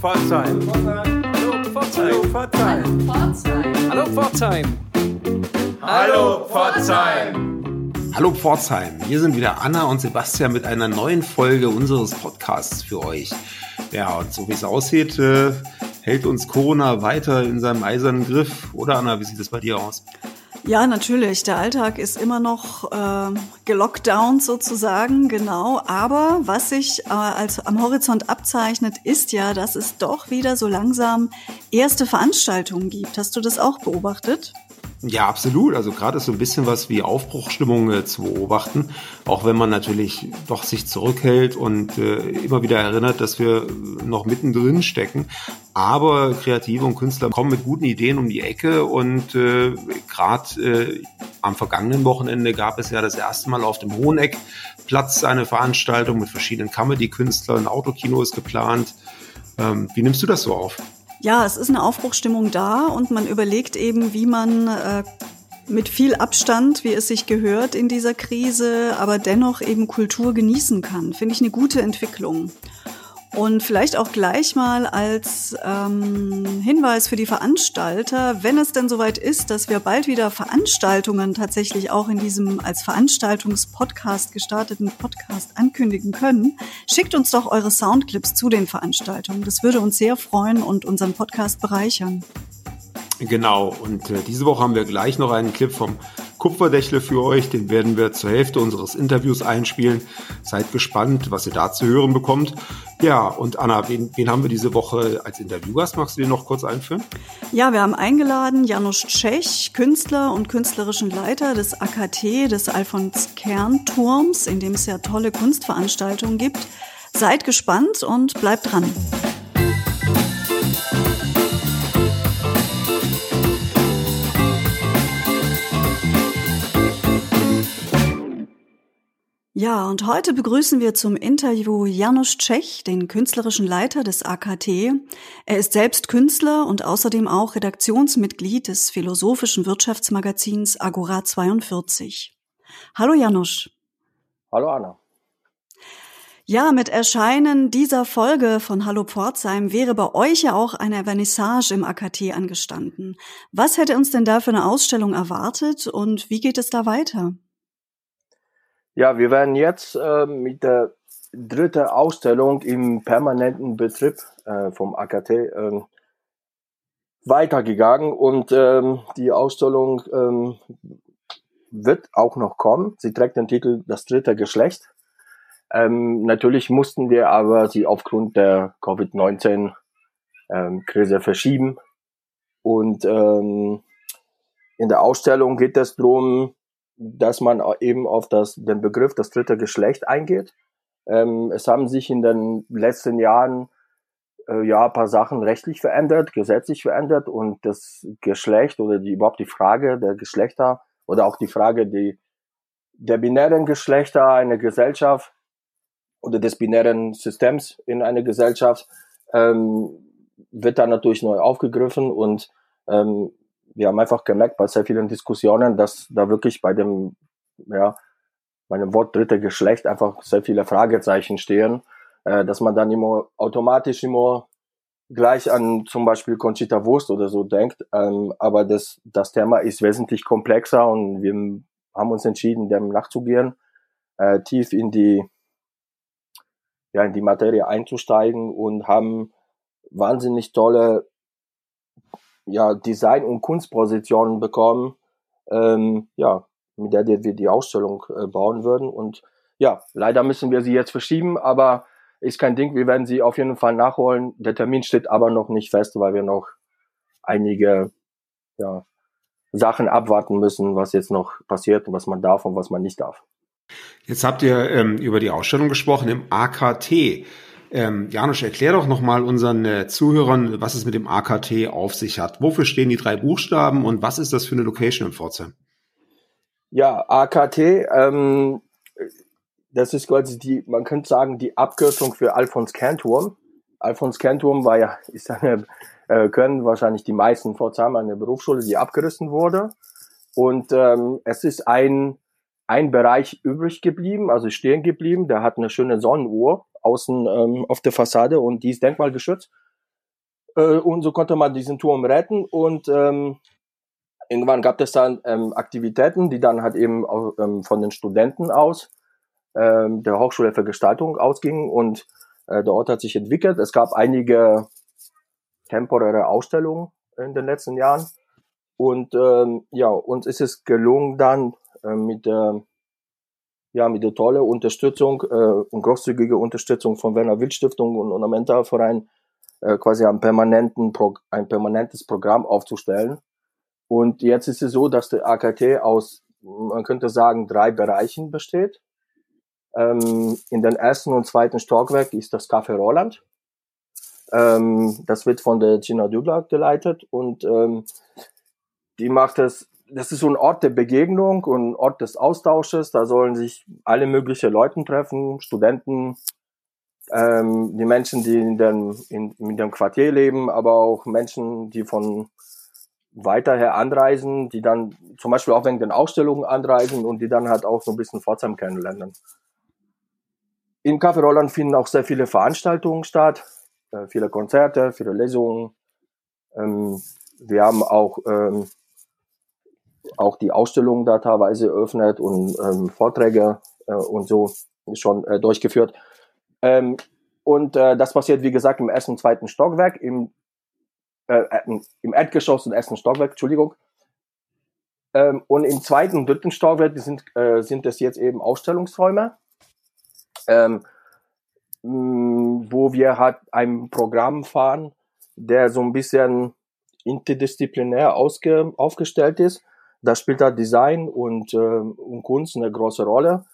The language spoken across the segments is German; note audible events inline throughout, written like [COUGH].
Pforzheim. Hallo Pforzheim. Hallo Pforzheim. Hallo Pforzheim. Hallo Pforzheim. Hier sind wieder Anna und Sebastian mit einer neuen Folge unseres Podcasts für euch. Ja, und so wie es aussieht, äh, hält uns Corona weiter in seinem eisernen Griff. Oder Anna, wie sieht es bei dir aus? Ja, natürlich. Der Alltag ist immer noch äh, gelockdownt sozusagen, genau. Aber was sich äh, als am Horizont abzeichnet, ist ja, dass es doch wieder so langsam erste Veranstaltungen gibt. Hast du das auch beobachtet? Ja, absolut. Also gerade ist so ein bisschen was wie Aufbruchstimmung äh, zu beobachten, auch wenn man natürlich doch sich zurückhält und äh, immer wieder erinnert, dass wir noch mittendrin stecken. Aber Kreative und Künstler kommen mit guten Ideen um die Ecke und äh, gerade äh, am vergangenen Wochenende gab es ja das erste Mal auf dem Hoheneckplatz eine Veranstaltung mit verschiedenen Comedy-Künstlern. Autokino ist geplant. Ähm, wie nimmst du das so auf? Ja, es ist eine Aufbruchstimmung da und man überlegt eben, wie man äh, mit viel Abstand, wie es sich gehört in dieser Krise, aber dennoch eben Kultur genießen kann. Finde ich eine gute Entwicklung. Und vielleicht auch gleich mal als ähm, Hinweis für die Veranstalter, wenn es denn soweit ist, dass wir bald wieder Veranstaltungen tatsächlich auch in diesem als Veranstaltungspodcast gestarteten Podcast ankündigen können, schickt uns doch eure Soundclips zu den Veranstaltungen. Das würde uns sehr freuen und unseren Podcast bereichern. Genau, und äh, diese Woche haben wir gleich noch einen Clip vom Kupferdächle für euch. Den werden wir zur Hälfte unseres Interviews einspielen. Seid gespannt, was ihr da zu hören bekommt. Ja, und Anna, wen, wen haben wir diese Woche als Interviewgast? Magst du den noch kurz einführen? Ja, wir haben eingeladen Janusz Tschech, Künstler und künstlerischen Leiter des AKT, des Alfons Kern Turms, in dem es ja tolle Kunstveranstaltungen gibt. Seid gespannt und bleibt dran. Ja, und heute begrüßen wir zum Interview Janusz Tschech, den künstlerischen Leiter des AKT. Er ist selbst Künstler und außerdem auch Redaktionsmitglied des philosophischen Wirtschaftsmagazins Agora 42. Hallo Janusz. Hallo Anna. Ja, mit Erscheinen dieser Folge von Hallo Pforzheim wäre bei euch ja auch eine Vernissage im AKT angestanden. Was hätte uns denn da für eine Ausstellung erwartet und wie geht es da weiter? Ja, wir werden jetzt äh, mit der dritten Ausstellung im permanenten Betrieb äh, vom AKT äh, weitergegangen und ähm, die Ausstellung ähm, wird auch noch kommen. Sie trägt den Titel Das dritte Geschlecht. Ähm, natürlich mussten wir aber sie aufgrund der Covid-19-Krise ähm, verschieben. Und ähm, in der Ausstellung geht es darum, dass man eben auf das, den Begriff das dritte Geschlecht eingeht. Ähm, es haben sich in den letzten Jahren äh, ja ein paar Sachen rechtlich verändert, gesetzlich verändert und das Geschlecht oder die, überhaupt die Frage der Geschlechter oder auch die Frage die, der binären Geschlechter einer Gesellschaft oder des binären Systems in einer Gesellschaft ähm, wird dann natürlich neu aufgegriffen und ähm, wir haben einfach gemerkt bei sehr vielen Diskussionen, dass da wirklich bei dem, ja, bei dem Wort dritte Geschlecht einfach sehr viele Fragezeichen stehen, äh, dass man dann immer automatisch immer gleich an zum Beispiel Conchita Wurst oder so denkt. Ähm, aber das, das Thema ist wesentlich komplexer und wir haben uns entschieden, dem nachzugehen, äh, tief in die, ja, in die Materie einzusteigen und haben wahnsinnig tolle ja, Design- und Kunstpositionen bekommen, ähm, ja, mit der wir die Ausstellung äh, bauen würden. Und ja, leider müssen wir sie jetzt verschieben, aber ist kein Ding. Wir werden sie auf jeden Fall nachholen. Der Termin steht aber noch nicht fest, weil wir noch einige ja, Sachen abwarten müssen, was jetzt noch passiert und was man darf und was man nicht darf. Jetzt habt ihr ähm, über die Ausstellung gesprochen im AKT. Ähm, Janusz, erklär doch nochmal unseren äh, Zuhörern, was es mit dem AKT auf sich hat. Wofür stehen die drei Buchstaben und was ist das für eine Location in Pforzheim? Ja, AKT, ähm, das ist quasi die, man könnte sagen, die Abkürzung für Alfons Kernturm. Alfons Kernturm war ja, ist eine, äh, können wahrscheinlich die meisten Pforzheim eine Berufsschule, die abgerissen wurde. Und ähm, es ist ein, ein Bereich übrig geblieben, also stehen geblieben, der hat eine schöne Sonnenuhr außen ähm, auf der Fassade und die ist denkmalgeschützt. Äh, und so konnte man diesen Turm retten und ähm, irgendwann gab es dann ähm, Aktivitäten, die dann halt eben auch, ähm, von den Studenten aus ähm, der Hochschule für Gestaltung ausgingen und äh, der Ort hat sich entwickelt. Es gab einige temporäre Ausstellungen in den letzten Jahren und ähm, ja, uns ist es gelungen dann äh, mit der ja, mit der tolle Unterstützung äh, und großzügige Unterstützung von Werner Wild Stiftung und Ornamenta Verein äh, quasi ein, permanenten ein permanentes Programm aufzustellen. Und jetzt ist es so, dass der AKT aus, man könnte sagen, drei Bereichen besteht. Ähm, in den ersten und zweiten Stockwerk ist das Café Roland. Ähm, das wird von der Gina Dübler geleitet und ähm, die macht es das ist so ein Ort der Begegnung und ein Ort des Austausches. Da sollen sich alle möglichen Leute treffen, Studenten, ähm, die Menschen, die in dem, in, in dem Quartier leben, aber auch Menschen, die von weiter her anreisen, die dann zum Beispiel auch wegen den Ausstellungen anreisen und die dann halt auch so ein bisschen Pforzheim kennenlernen. In Café Roland finden auch sehr viele Veranstaltungen statt, äh, viele Konzerte, viele Lesungen. Ähm, wir haben auch ähm, auch die Ausstellungen da teilweise eröffnet und ähm, Vorträge äh, und so schon äh, durchgeführt. Ähm, und äh, das passiert, wie gesagt, im ersten und zweiten Stockwerk, im, äh, äh im Erdgeschoss und ersten Stockwerk, Entschuldigung. Ähm, und im zweiten und dritten Stockwerk sind, äh, sind es jetzt eben Ausstellungsräume, ähm, mh, wo wir halt ein Programm fahren, der so ein bisschen interdisziplinär aufgestellt ist. Da spielt da Design und, äh, und Kunst eine große Rolle.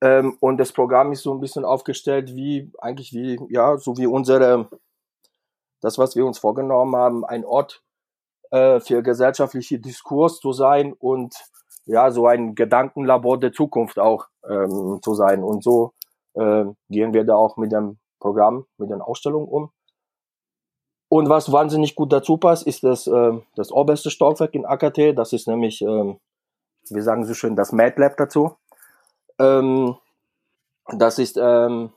Ähm, und das Programm ist so ein bisschen aufgestellt wie, eigentlich wie, ja, so wie unsere, das, was wir uns vorgenommen haben, ein Ort äh, für gesellschaftliche Diskurs zu sein und ja, so ein Gedankenlabor der Zukunft auch ähm, zu sein. Und so äh, gehen wir da auch mit dem Programm, mit den Ausstellungen um. Und was wahnsinnig gut dazu passt, ist das, äh, das oberste Stockwerk in AKT. Das ist nämlich, äh, wir sagen so schön, das Mad Lab dazu. Ähm, das ist ähm,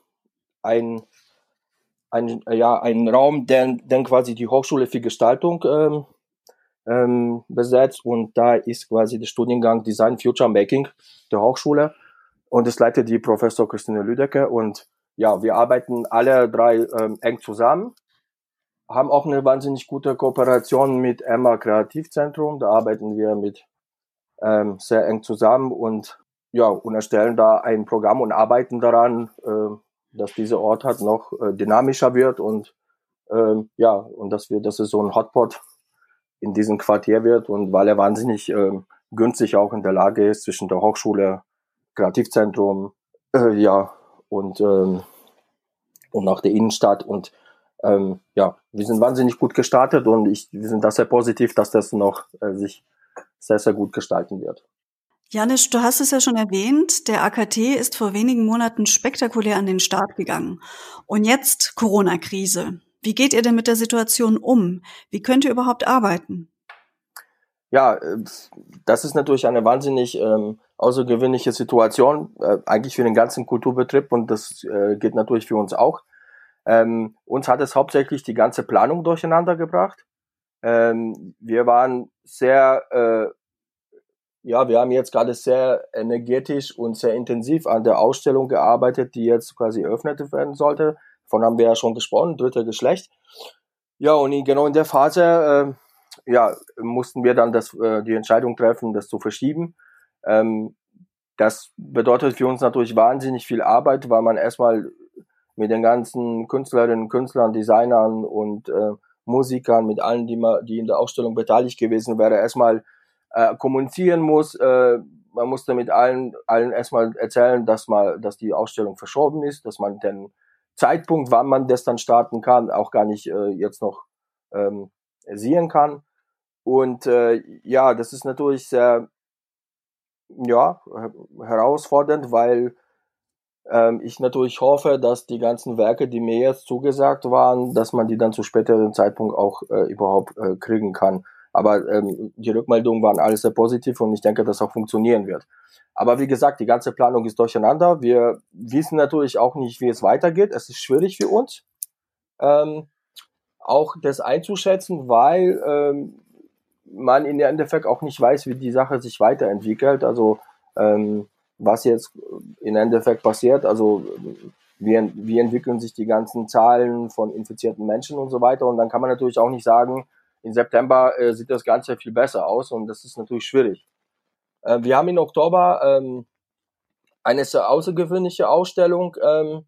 ein, ein, ja, ein Raum, der, der quasi die Hochschule für Gestaltung ähm, ähm, besetzt und da ist quasi der Studiengang Design Future Making der Hochschule und es leitet die Professor Christine Lüdecke und ja, wir arbeiten alle drei ähm, eng zusammen haben auch eine wahnsinnig gute Kooperation mit Emma Kreativzentrum. Da arbeiten wir mit ähm, sehr eng zusammen und ja und erstellen da ein Programm und arbeiten daran, äh, dass dieser Ort halt noch äh, dynamischer wird und äh, ja und dass wir, dass es so ein Hotpot in diesem Quartier wird und weil er wahnsinnig äh, günstig auch in der Lage ist zwischen der Hochschule, Kreativzentrum, äh, ja und ähm, und auch der Innenstadt und ähm, ja, wir sind wahnsinnig gut gestartet und ich, wir sind da sehr positiv, dass das noch äh, sich sehr, sehr gut gestalten wird. Janis, du hast es ja schon erwähnt, der AKT ist vor wenigen Monaten spektakulär an den Start gegangen. Und jetzt Corona-Krise. Wie geht ihr denn mit der Situation um? Wie könnt ihr überhaupt arbeiten? Ja, äh, das ist natürlich eine wahnsinnig ähm, außergewöhnliche Situation, äh, eigentlich für den ganzen Kulturbetrieb und das äh, geht natürlich für uns auch. Ähm, uns hat es hauptsächlich die ganze Planung durcheinander gebracht. Ähm, wir waren sehr, äh, ja, wir haben jetzt gerade sehr energetisch und sehr intensiv an der Ausstellung gearbeitet, die jetzt quasi eröffnet werden sollte. Davon haben wir ja schon gesprochen, dritte Geschlecht. Ja, und in, genau in der Phase, äh, ja, mussten wir dann das, äh, die Entscheidung treffen, das zu verschieben. Ähm, das bedeutet für uns natürlich wahnsinnig viel Arbeit, weil man erstmal mit den ganzen Künstlerinnen, Künstlern, Designern und äh, Musikern, mit allen, die, ma, die in der Ausstellung beteiligt gewesen wäre, erstmal äh, kommunizieren muss. Äh, man musste mit allen, allen erstmal erzählen, dass mal, dass die Ausstellung verschoben ist, dass man den Zeitpunkt, wann man das dann starten kann, auch gar nicht äh, jetzt noch ähm, sehen kann. Und äh, ja, das ist natürlich sehr ja, herausfordernd, weil ähm, ich natürlich hoffe, dass die ganzen Werke, die mir jetzt zugesagt waren, dass man die dann zu späteren Zeitpunkt auch äh, überhaupt äh, kriegen kann. Aber ähm, die Rückmeldungen waren alles sehr positiv und ich denke, dass auch funktionieren wird. Aber wie gesagt, die ganze Planung ist durcheinander. Wir wissen natürlich auch nicht, wie es weitergeht. Es ist schwierig für uns. Ähm, auch das einzuschätzen, weil ähm, man in der Endeffekt auch nicht weiß, wie die Sache sich weiterentwickelt. Also ähm, was jetzt in Endeffekt passiert. Also wie, wie entwickeln sich die ganzen Zahlen von infizierten Menschen und so weiter. Und dann kann man natürlich auch nicht sagen, in September äh, sieht das Ganze viel besser aus und das ist natürlich schwierig. Äh, wir haben im Oktober ähm, eine außergewöhnliche Ausstellung ähm,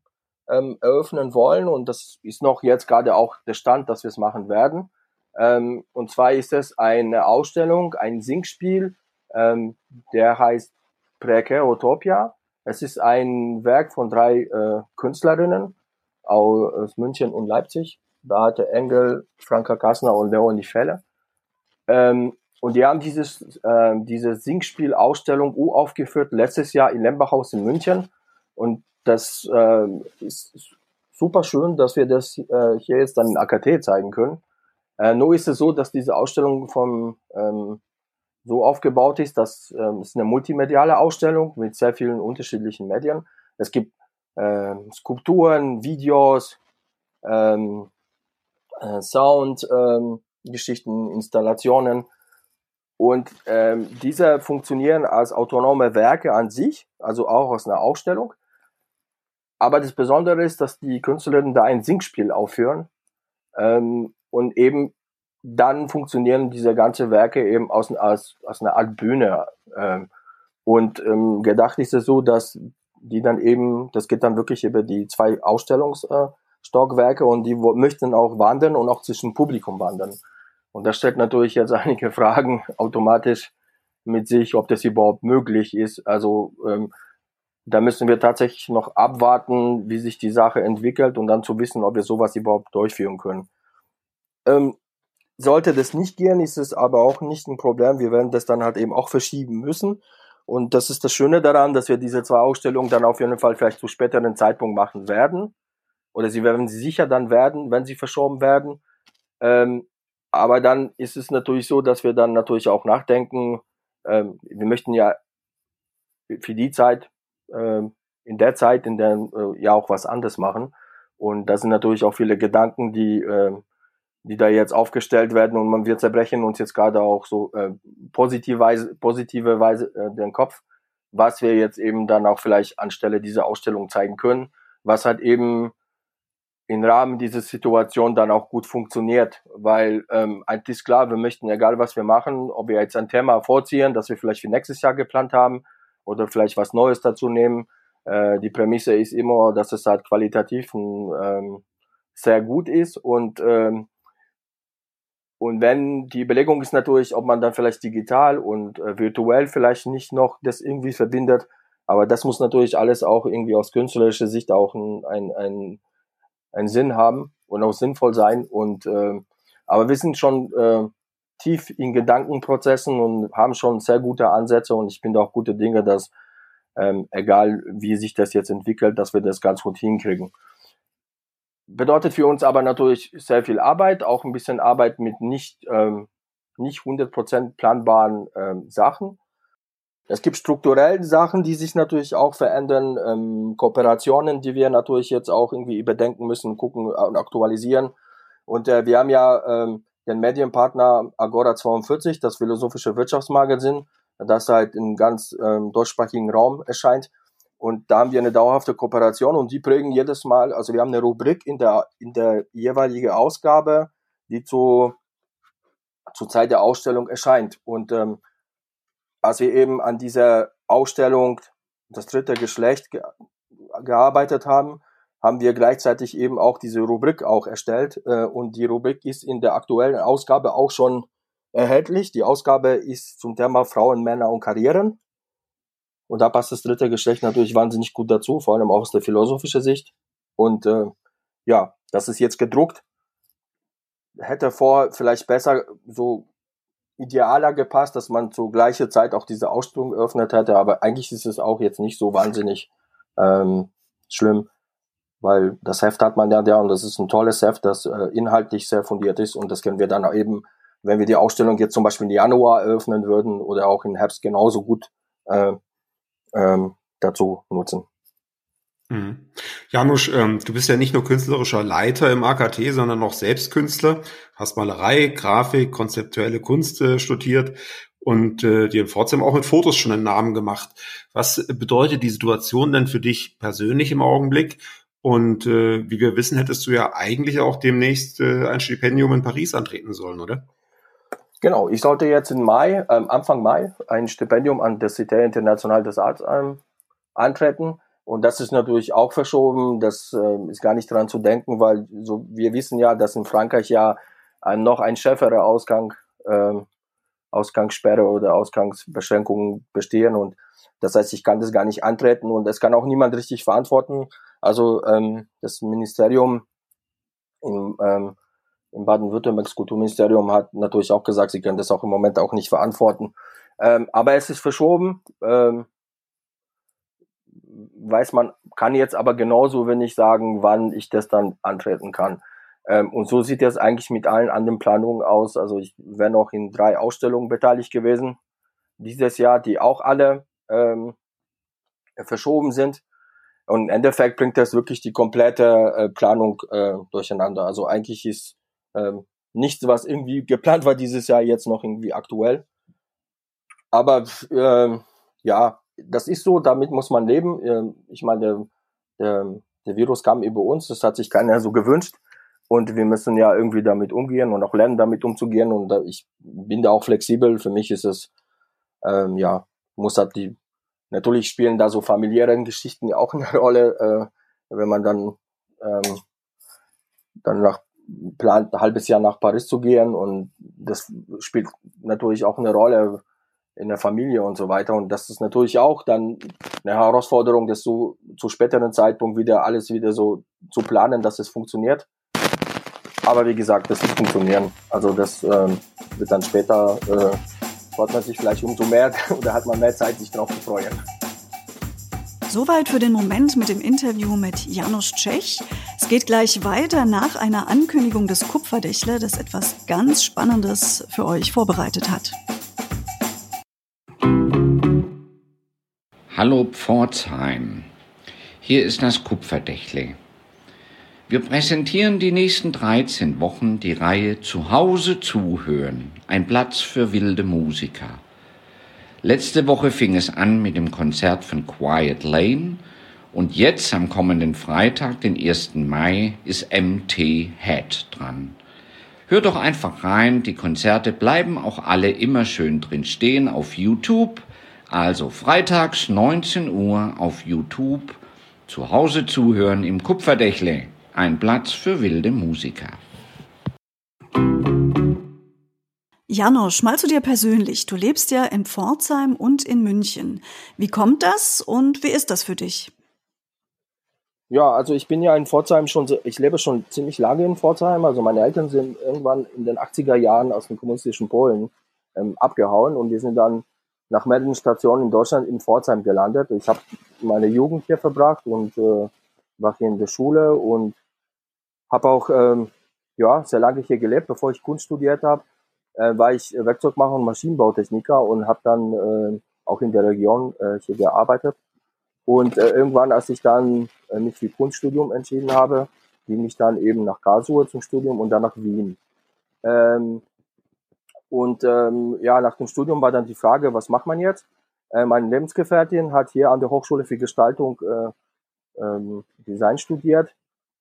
ähm, eröffnen wollen und das ist noch jetzt gerade auch der Stand, dass wir es machen werden. Ähm, und zwar ist es eine Ausstellung, ein Singspiel, ähm, der heißt Utopia. Es ist ein Werk von drei äh, Künstlerinnen aus München und Leipzig. Beate Engel, Franka Kassner und Leonie Felle. Ähm, und die haben dieses, äh, diese Singspielausstellung aufgeführt letztes Jahr in Lembachhaus in München. Und das äh, ist super schön, dass wir das äh, hier jetzt dann in AKT zeigen können. Äh, nur ist es so, dass diese Ausstellung vom ähm, so aufgebaut ist, dass ähm, es eine multimediale Ausstellung mit sehr vielen unterschiedlichen Medien. Es gibt äh, Skulpturen, Videos, ähm, äh, Sound, ähm, Geschichten, Installationen. Und ähm, diese funktionieren als autonome Werke an sich, also auch aus einer Ausstellung. Aber das Besondere ist, dass die Künstlerinnen da ein Singspiel aufführen ähm, und eben dann funktionieren diese ganze Werke eben aus, aus, aus einer Art Bühne. Ähm, und ähm, gedacht ist es so, dass die dann eben, das geht dann wirklich über die zwei Ausstellungsstockwerke und die möchten auch wandern und auch zwischen Publikum wandern. Und das stellt natürlich jetzt [LAUGHS] einige Fragen automatisch mit sich, ob das überhaupt möglich ist. Also ähm, da müssen wir tatsächlich noch abwarten, wie sich die Sache entwickelt und dann zu wissen, ob wir sowas überhaupt durchführen können. Ähm, sollte das nicht gehen, ist es aber auch nicht ein Problem. Wir werden das dann halt eben auch verschieben müssen. Und das ist das Schöne daran, dass wir diese zwei Ausstellungen dann auf jeden Fall vielleicht zu späteren Zeitpunkt machen werden. Oder sie werden sie sicher dann werden, wenn sie verschoben werden. Ähm, aber dann ist es natürlich so, dass wir dann natürlich auch nachdenken. Ähm, wir möchten ja für die Zeit, ähm, in der Zeit, in der äh, ja auch was anderes machen. Und da sind natürlich auch viele Gedanken, die äh, die da jetzt aufgestellt werden und man wir zerbrechen uns jetzt gerade auch so äh, positive Weise, positive Weise äh, den Kopf, was wir jetzt eben dann auch vielleicht anstelle dieser Ausstellung zeigen können, was halt eben im Rahmen dieser Situation dann auch gut funktioniert, weil ähm, eigentlich ist klar, wir möchten, egal was wir machen, ob wir jetzt ein Thema vorziehen, das wir vielleicht für nächstes Jahr geplant haben oder vielleicht was Neues dazu nehmen, äh, die Prämisse ist immer, dass es halt qualitativ ähm, sehr gut ist und ähm, und wenn die Überlegung ist natürlich, ob man dann vielleicht digital und äh, virtuell vielleicht nicht noch das irgendwie verbindet, aber das muss natürlich alles auch irgendwie aus künstlerischer Sicht auch ein, ein, ein, ein Sinn haben und auch sinnvoll sein. Und äh, aber wir sind schon äh, tief in Gedankenprozessen und haben schon sehr gute Ansätze und ich bin da auch gute Dinge, dass ähm, egal wie sich das jetzt entwickelt, dass wir das ganz gut hinkriegen. Bedeutet für uns aber natürlich sehr viel Arbeit, auch ein bisschen Arbeit mit nicht, ähm, nicht 100% planbaren ähm, Sachen. Es gibt strukturelle Sachen, die sich natürlich auch verändern, ähm, Kooperationen, die wir natürlich jetzt auch irgendwie überdenken müssen, gucken und aktualisieren. Und äh, wir haben ja ähm, den Medienpartner Agora 42, das philosophische Wirtschaftsmagazin, das halt in ganz ähm, deutschsprachigen Raum erscheint. Und da haben wir eine dauerhafte Kooperation und die prägen jedes Mal, also wir haben eine Rubrik in der, in der jeweiligen Ausgabe, die zu, zur Zeit der Ausstellung erscheint. Und ähm, als wir eben an dieser Ausstellung das dritte Geschlecht ge gearbeitet haben, haben wir gleichzeitig eben auch diese Rubrik auch erstellt. Äh, und die Rubrik ist in der aktuellen Ausgabe auch schon erhältlich. Die Ausgabe ist zum Thema Frauen, Männer und Karrieren. Und da passt das dritte Geschlecht natürlich wahnsinnig gut dazu, vor allem auch aus der philosophischen Sicht. Und äh, ja, das ist jetzt gedruckt. Hätte vor vielleicht besser so idealer gepasst, dass man zur gleichen Zeit auch diese Ausstellung eröffnet hätte, aber eigentlich ist es auch jetzt nicht so wahnsinnig ähm, schlimm, weil das Heft hat man ja da und das ist ein tolles Heft, das äh, inhaltlich sehr fundiert ist und das können wir dann eben, wenn wir die Ausstellung jetzt zum Beispiel im Januar eröffnen würden oder auch im Herbst genauso gut äh, ähm, dazu nutzen. Mhm. Janusz, ähm, du bist ja nicht nur künstlerischer Leiter im AKT, sondern auch selbst Künstler, hast Malerei, Grafik, konzeptuelle Kunst äh, studiert und äh, dir in Pforzheim auch mit Fotos schon einen Namen gemacht. Was bedeutet die Situation denn für dich persönlich im Augenblick? Und äh, wie wir wissen, hättest du ja eigentlich auch demnächst äh, ein Stipendium in Paris antreten sollen, oder? Genau, ich sollte jetzt im Mai, ähm, Anfang Mai, ein Stipendium an der Cité Internationale des Arts ähm, antreten. Und das ist natürlich auch verschoben. Das äh, ist gar nicht dran zu denken, weil so wir wissen ja, dass in Frankreich ja ein, noch ein schärferer Ausgang, äh, Ausgangssperre oder Ausgangsbeschränkungen bestehen. Und das heißt, ich kann das gar nicht antreten und es kann auch niemand richtig verantworten. Also ähm, das Ministerium im, ähm, im Baden-Württembergs Kulturministerium hat natürlich auch gesagt, sie können das auch im Moment auch nicht verantworten. Ähm, aber es ist verschoben. Ähm, weiß man, kann jetzt aber genauso wenig sagen, wann ich das dann antreten kann. Ähm, und so sieht es eigentlich mit allen anderen Planungen aus. Also ich wäre noch in drei Ausstellungen beteiligt gewesen dieses Jahr, die auch alle ähm, verschoben sind. Und im Endeffekt bringt das wirklich die komplette äh, Planung äh, durcheinander. Also eigentlich ist ähm, nichts, was irgendwie geplant war dieses Jahr, jetzt noch irgendwie aktuell. Aber äh, ja, das ist so, damit muss man leben. Ähm, ich meine, der, der, Virus kam über uns, das hat sich keiner so gewünscht. Und wir müssen ja irgendwie damit umgehen und auch lernen, damit umzugehen. Und ich bin da auch flexibel. Für mich ist es, ähm, ja, muss halt die, natürlich spielen da so familiäre Geschichten ja auch eine Rolle, äh, wenn man dann, ähm, dann nach plant, ein halbes Jahr nach Paris zu gehen. Und das spielt natürlich auch eine Rolle, in der Familie und so weiter. Und das ist natürlich auch dann eine Herausforderung, das so zu späteren Zeitpunkt wieder alles wieder so zu planen, dass es funktioniert. Aber wie gesagt, das wird funktionieren. Also das ähm, wird dann später, äh, freut man sich vielleicht umso mehr [LAUGHS] oder hat man mehr Zeit, sich darauf zu freuen. Soweit für den Moment mit dem Interview mit Janusz Tschech. Es geht gleich weiter nach einer Ankündigung des Kupferdächler, das etwas ganz Spannendes für euch vorbereitet hat. Hallo Pforzheim, hier ist das Kupferdächle. Wir präsentieren die nächsten 13 Wochen die Reihe Zuhause zuhören, ein Platz für wilde Musiker. Letzte Woche fing es an mit dem Konzert von Quiet Lane und jetzt am kommenden Freitag, den 1. Mai, ist MT Head dran. Hört doch einfach rein, die Konzerte bleiben auch alle immer schön drin stehen auf YouTube also freitags 19 Uhr auf YouTube zu Hause zuhören im Kupferdächle. Ein Platz für wilde Musiker. Janosch, mal zu dir persönlich. Du lebst ja in Pforzheim und in München. Wie kommt das und wie ist das für dich? Ja, also ich bin ja in Pforzheim schon, ich lebe schon ziemlich lange in Pforzheim. Also meine Eltern sind irgendwann in den 80er Jahren aus dem kommunistischen Polen ähm, abgehauen und wir sind dann nach mehreren Stationen in Deutschland in Pforzheim gelandet. Ich habe meine Jugend hier verbracht und äh, war hier in der Schule und habe auch ähm, ja sehr lange hier gelebt. Bevor ich Kunst studiert habe, äh, war ich Werkzeugmacher und Maschinenbautechniker und habe dann äh, auch in der Region äh, hier gearbeitet. Und äh, irgendwann, als ich dann äh, mich für Kunststudium entschieden habe, ging ich dann eben nach Karlsruhe zum Studium und dann nach Wien. Ähm, und ähm, ja, nach dem Studium war dann die Frage, was macht man jetzt? Äh, meine Lebensgefährtin hat hier an der Hochschule für Gestaltung äh, ähm, Design studiert.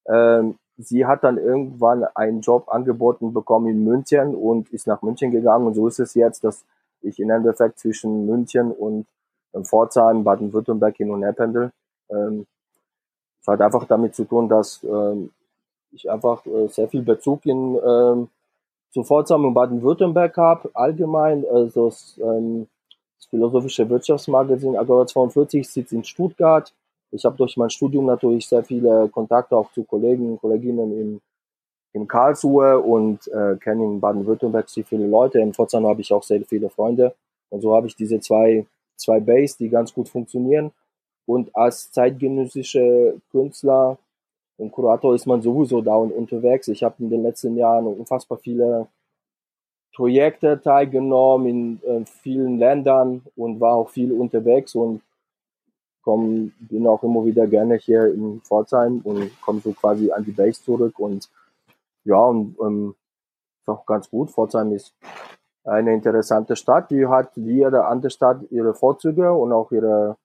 Ähm, sie hat dann irgendwann einen Job angeboten bekommen in München und ist nach München gegangen. Und so ist es jetzt, dass ich im Endeffekt zwischen München und ähm, Pforzheim, Baden-Württemberg hin und her pendel. Ähm, es hat einfach damit zu tun, dass ähm, ich einfach äh, sehr viel Bezug in ähm, zu Pforzheim und Baden-Württemberg habe, allgemein, also das, ähm, das Philosophische Wirtschaftsmagazin Agora 42 sitzt in Stuttgart. Ich habe durch mein Studium natürlich sehr viele Kontakte auch zu Kollegen und Kolleginnen in, in Karlsruhe und äh, kenne in Baden-Württemberg sehr viele Leute. In Pforzheim habe ich auch sehr viele Freunde. Und so habe ich diese zwei, zwei Base, die ganz gut funktionieren. Und als zeitgenössische Künstler und Kurator ist man sowieso da und unterwegs. Ich habe in den letzten Jahren unfassbar viele Projekte teilgenommen in äh, vielen Ländern und war auch viel unterwegs und komm, bin auch immer wieder gerne hier in Pforzheim und komme so quasi an die Base zurück und ja, und ähm, ist auch ganz gut. Pforzheim ist eine interessante Stadt, die hat wie jede andere Stadt ihre Vorzüge und auch ihre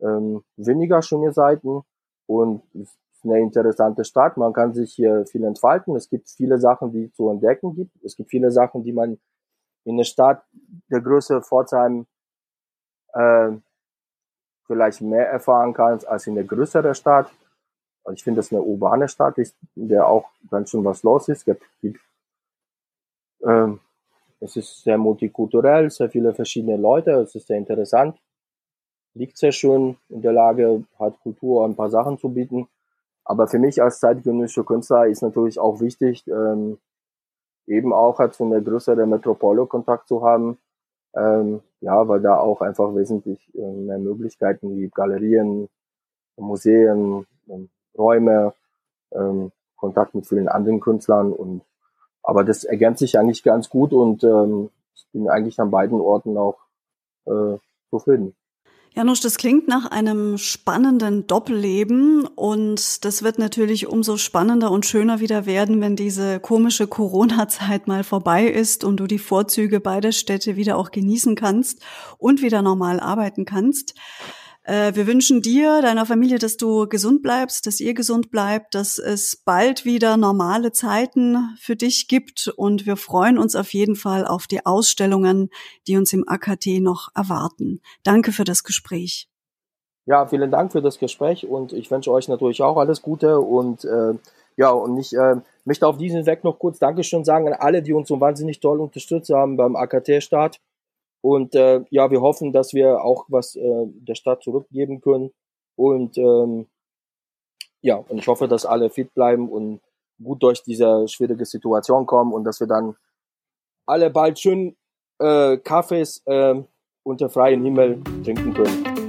ähm, weniger schöne Seiten und ist eine interessante Stadt. Man kann sich hier viel entfalten. Es gibt viele Sachen, die zu entdecken gibt. Es gibt viele Sachen, die man in der Stadt der Größe Pforzheim äh, vielleicht mehr erfahren kannst als in der größeren Stadt. Also ich finde, das ist eine urbane Stadt, in der auch ganz schön was los ist. Es, gibt, ähm, es ist sehr multikulturell, sehr viele verschiedene Leute, es ist sehr interessant, liegt sehr schön in der Lage, hat Kultur ein paar Sachen zu bieten. Aber für mich als zeitgenössischer Künstler ist natürlich auch wichtig, ähm, eben auch halt zu einer größeren Metropole Kontakt zu haben, ähm, ja, weil da auch einfach wesentlich äh, mehr Möglichkeiten wie Galerien, Museen, ähm, Räume, ähm, Kontakt mit vielen anderen Künstlern und aber das ergänzt sich eigentlich ganz gut und ähm, ich bin eigentlich an beiden Orten auch äh, zufrieden. Janusz, das klingt nach einem spannenden Doppelleben und das wird natürlich umso spannender und schöner wieder werden, wenn diese komische Corona-Zeit mal vorbei ist und du die Vorzüge beider Städte wieder auch genießen kannst und wieder normal arbeiten kannst. Äh, wir wünschen dir, deiner Familie, dass du gesund bleibst, dass ihr gesund bleibt, dass es bald wieder normale Zeiten für dich gibt und wir freuen uns auf jeden Fall auf die Ausstellungen, die uns im AKT noch erwarten. Danke für das Gespräch. Ja, vielen Dank für das Gespräch und ich wünsche euch natürlich auch alles Gute und äh, ja, und ich äh, möchte auf diesen Weg noch kurz Dankeschön sagen an alle, die uns so wahnsinnig toll unterstützt haben beim AKT-Start. Und äh, ja, wir hoffen, dass wir auch was äh, der Stadt zurückgeben können. Und ähm, ja, und ich hoffe, dass alle fit bleiben und gut durch diese schwierige Situation kommen und dass wir dann alle bald schön äh, Kaffees äh, unter freiem Himmel trinken können.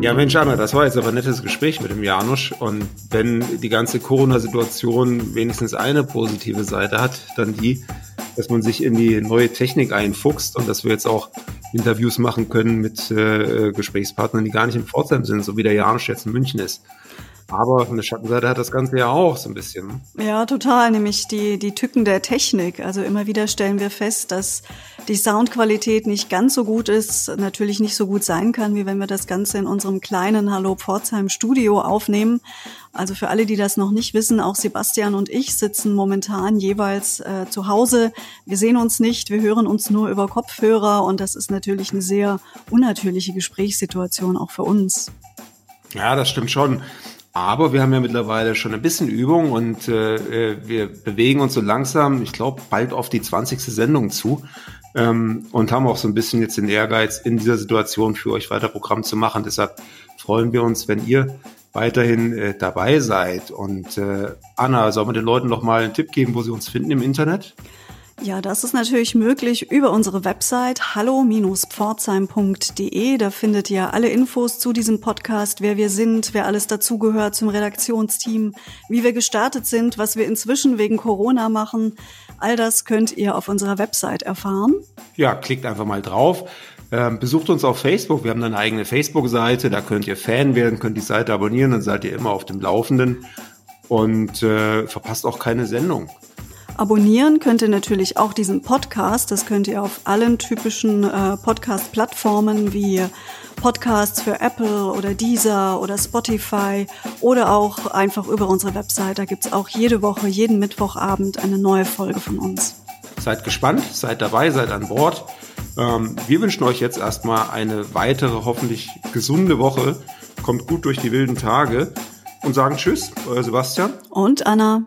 Ja, Mensch, Anna, das war jetzt aber ein nettes Gespräch mit dem Janusz. Und wenn die ganze Corona-Situation wenigstens eine positive Seite hat, dann die, dass man sich in die neue Technik einfuchst und dass wir jetzt auch Interviews machen können mit äh, Gesprächspartnern, die gar nicht in Pforzheim sind, so wie der Janusz jetzt in München ist. Aber eine Schattenseite hat das Ganze ja auch so ein bisschen. Ja, total, nämlich die, die Tücken der Technik. Also immer wieder stellen wir fest, dass die Soundqualität nicht ganz so gut ist, natürlich nicht so gut sein kann, wie wenn wir das Ganze in unserem kleinen Hallo Pforzheim Studio aufnehmen. Also für alle, die das noch nicht wissen, auch Sebastian und ich sitzen momentan jeweils äh, zu Hause. Wir sehen uns nicht, wir hören uns nur über Kopfhörer und das ist natürlich eine sehr unnatürliche Gesprächssituation auch für uns. Ja, das stimmt schon. Aber wir haben ja mittlerweile schon ein bisschen Übung und äh, äh wir bewegen uns so langsam, ich glaube, bald auf die 20. Sendung zu ähm, und haben auch so ein bisschen jetzt den Ehrgeiz, in dieser Situation für euch weiter Programm zu machen. Deshalb freuen wir uns, wenn ihr weiterhin äh, dabei seid. Und äh, Anna, sollen wir den Leuten noch mal einen Tipp geben, wo sie uns finden im Internet? Ja, das ist natürlich möglich über unsere Website hallo-pforzheim.de. Da findet ihr alle Infos zu diesem Podcast, wer wir sind, wer alles dazugehört zum Redaktionsteam, wie wir gestartet sind, was wir inzwischen wegen Corona machen. All das könnt ihr auf unserer Website erfahren. Ja, klickt einfach mal drauf. Ähm, besucht uns auf Facebook. Wir haben eine eigene Facebook-Seite. Da könnt ihr Fan werden, könnt die Seite abonnieren. Dann seid ihr immer auf dem Laufenden und äh, verpasst auch keine Sendung. Abonnieren könnt ihr natürlich auch diesen Podcast. Das könnt ihr auf allen typischen äh, Podcast-Plattformen wie Podcasts für Apple oder Deezer oder Spotify oder auch einfach über unsere Website. Da gibt's auch jede Woche, jeden Mittwochabend eine neue Folge von uns. Seid gespannt, seid dabei, seid an Bord. Ähm, wir wünschen euch jetzt erstmal eine weitere, hoffentlich gesunde Woche. Kommt gut durch die wilden Tage und sagen Tschüss, euer Sebastian. Und Anna.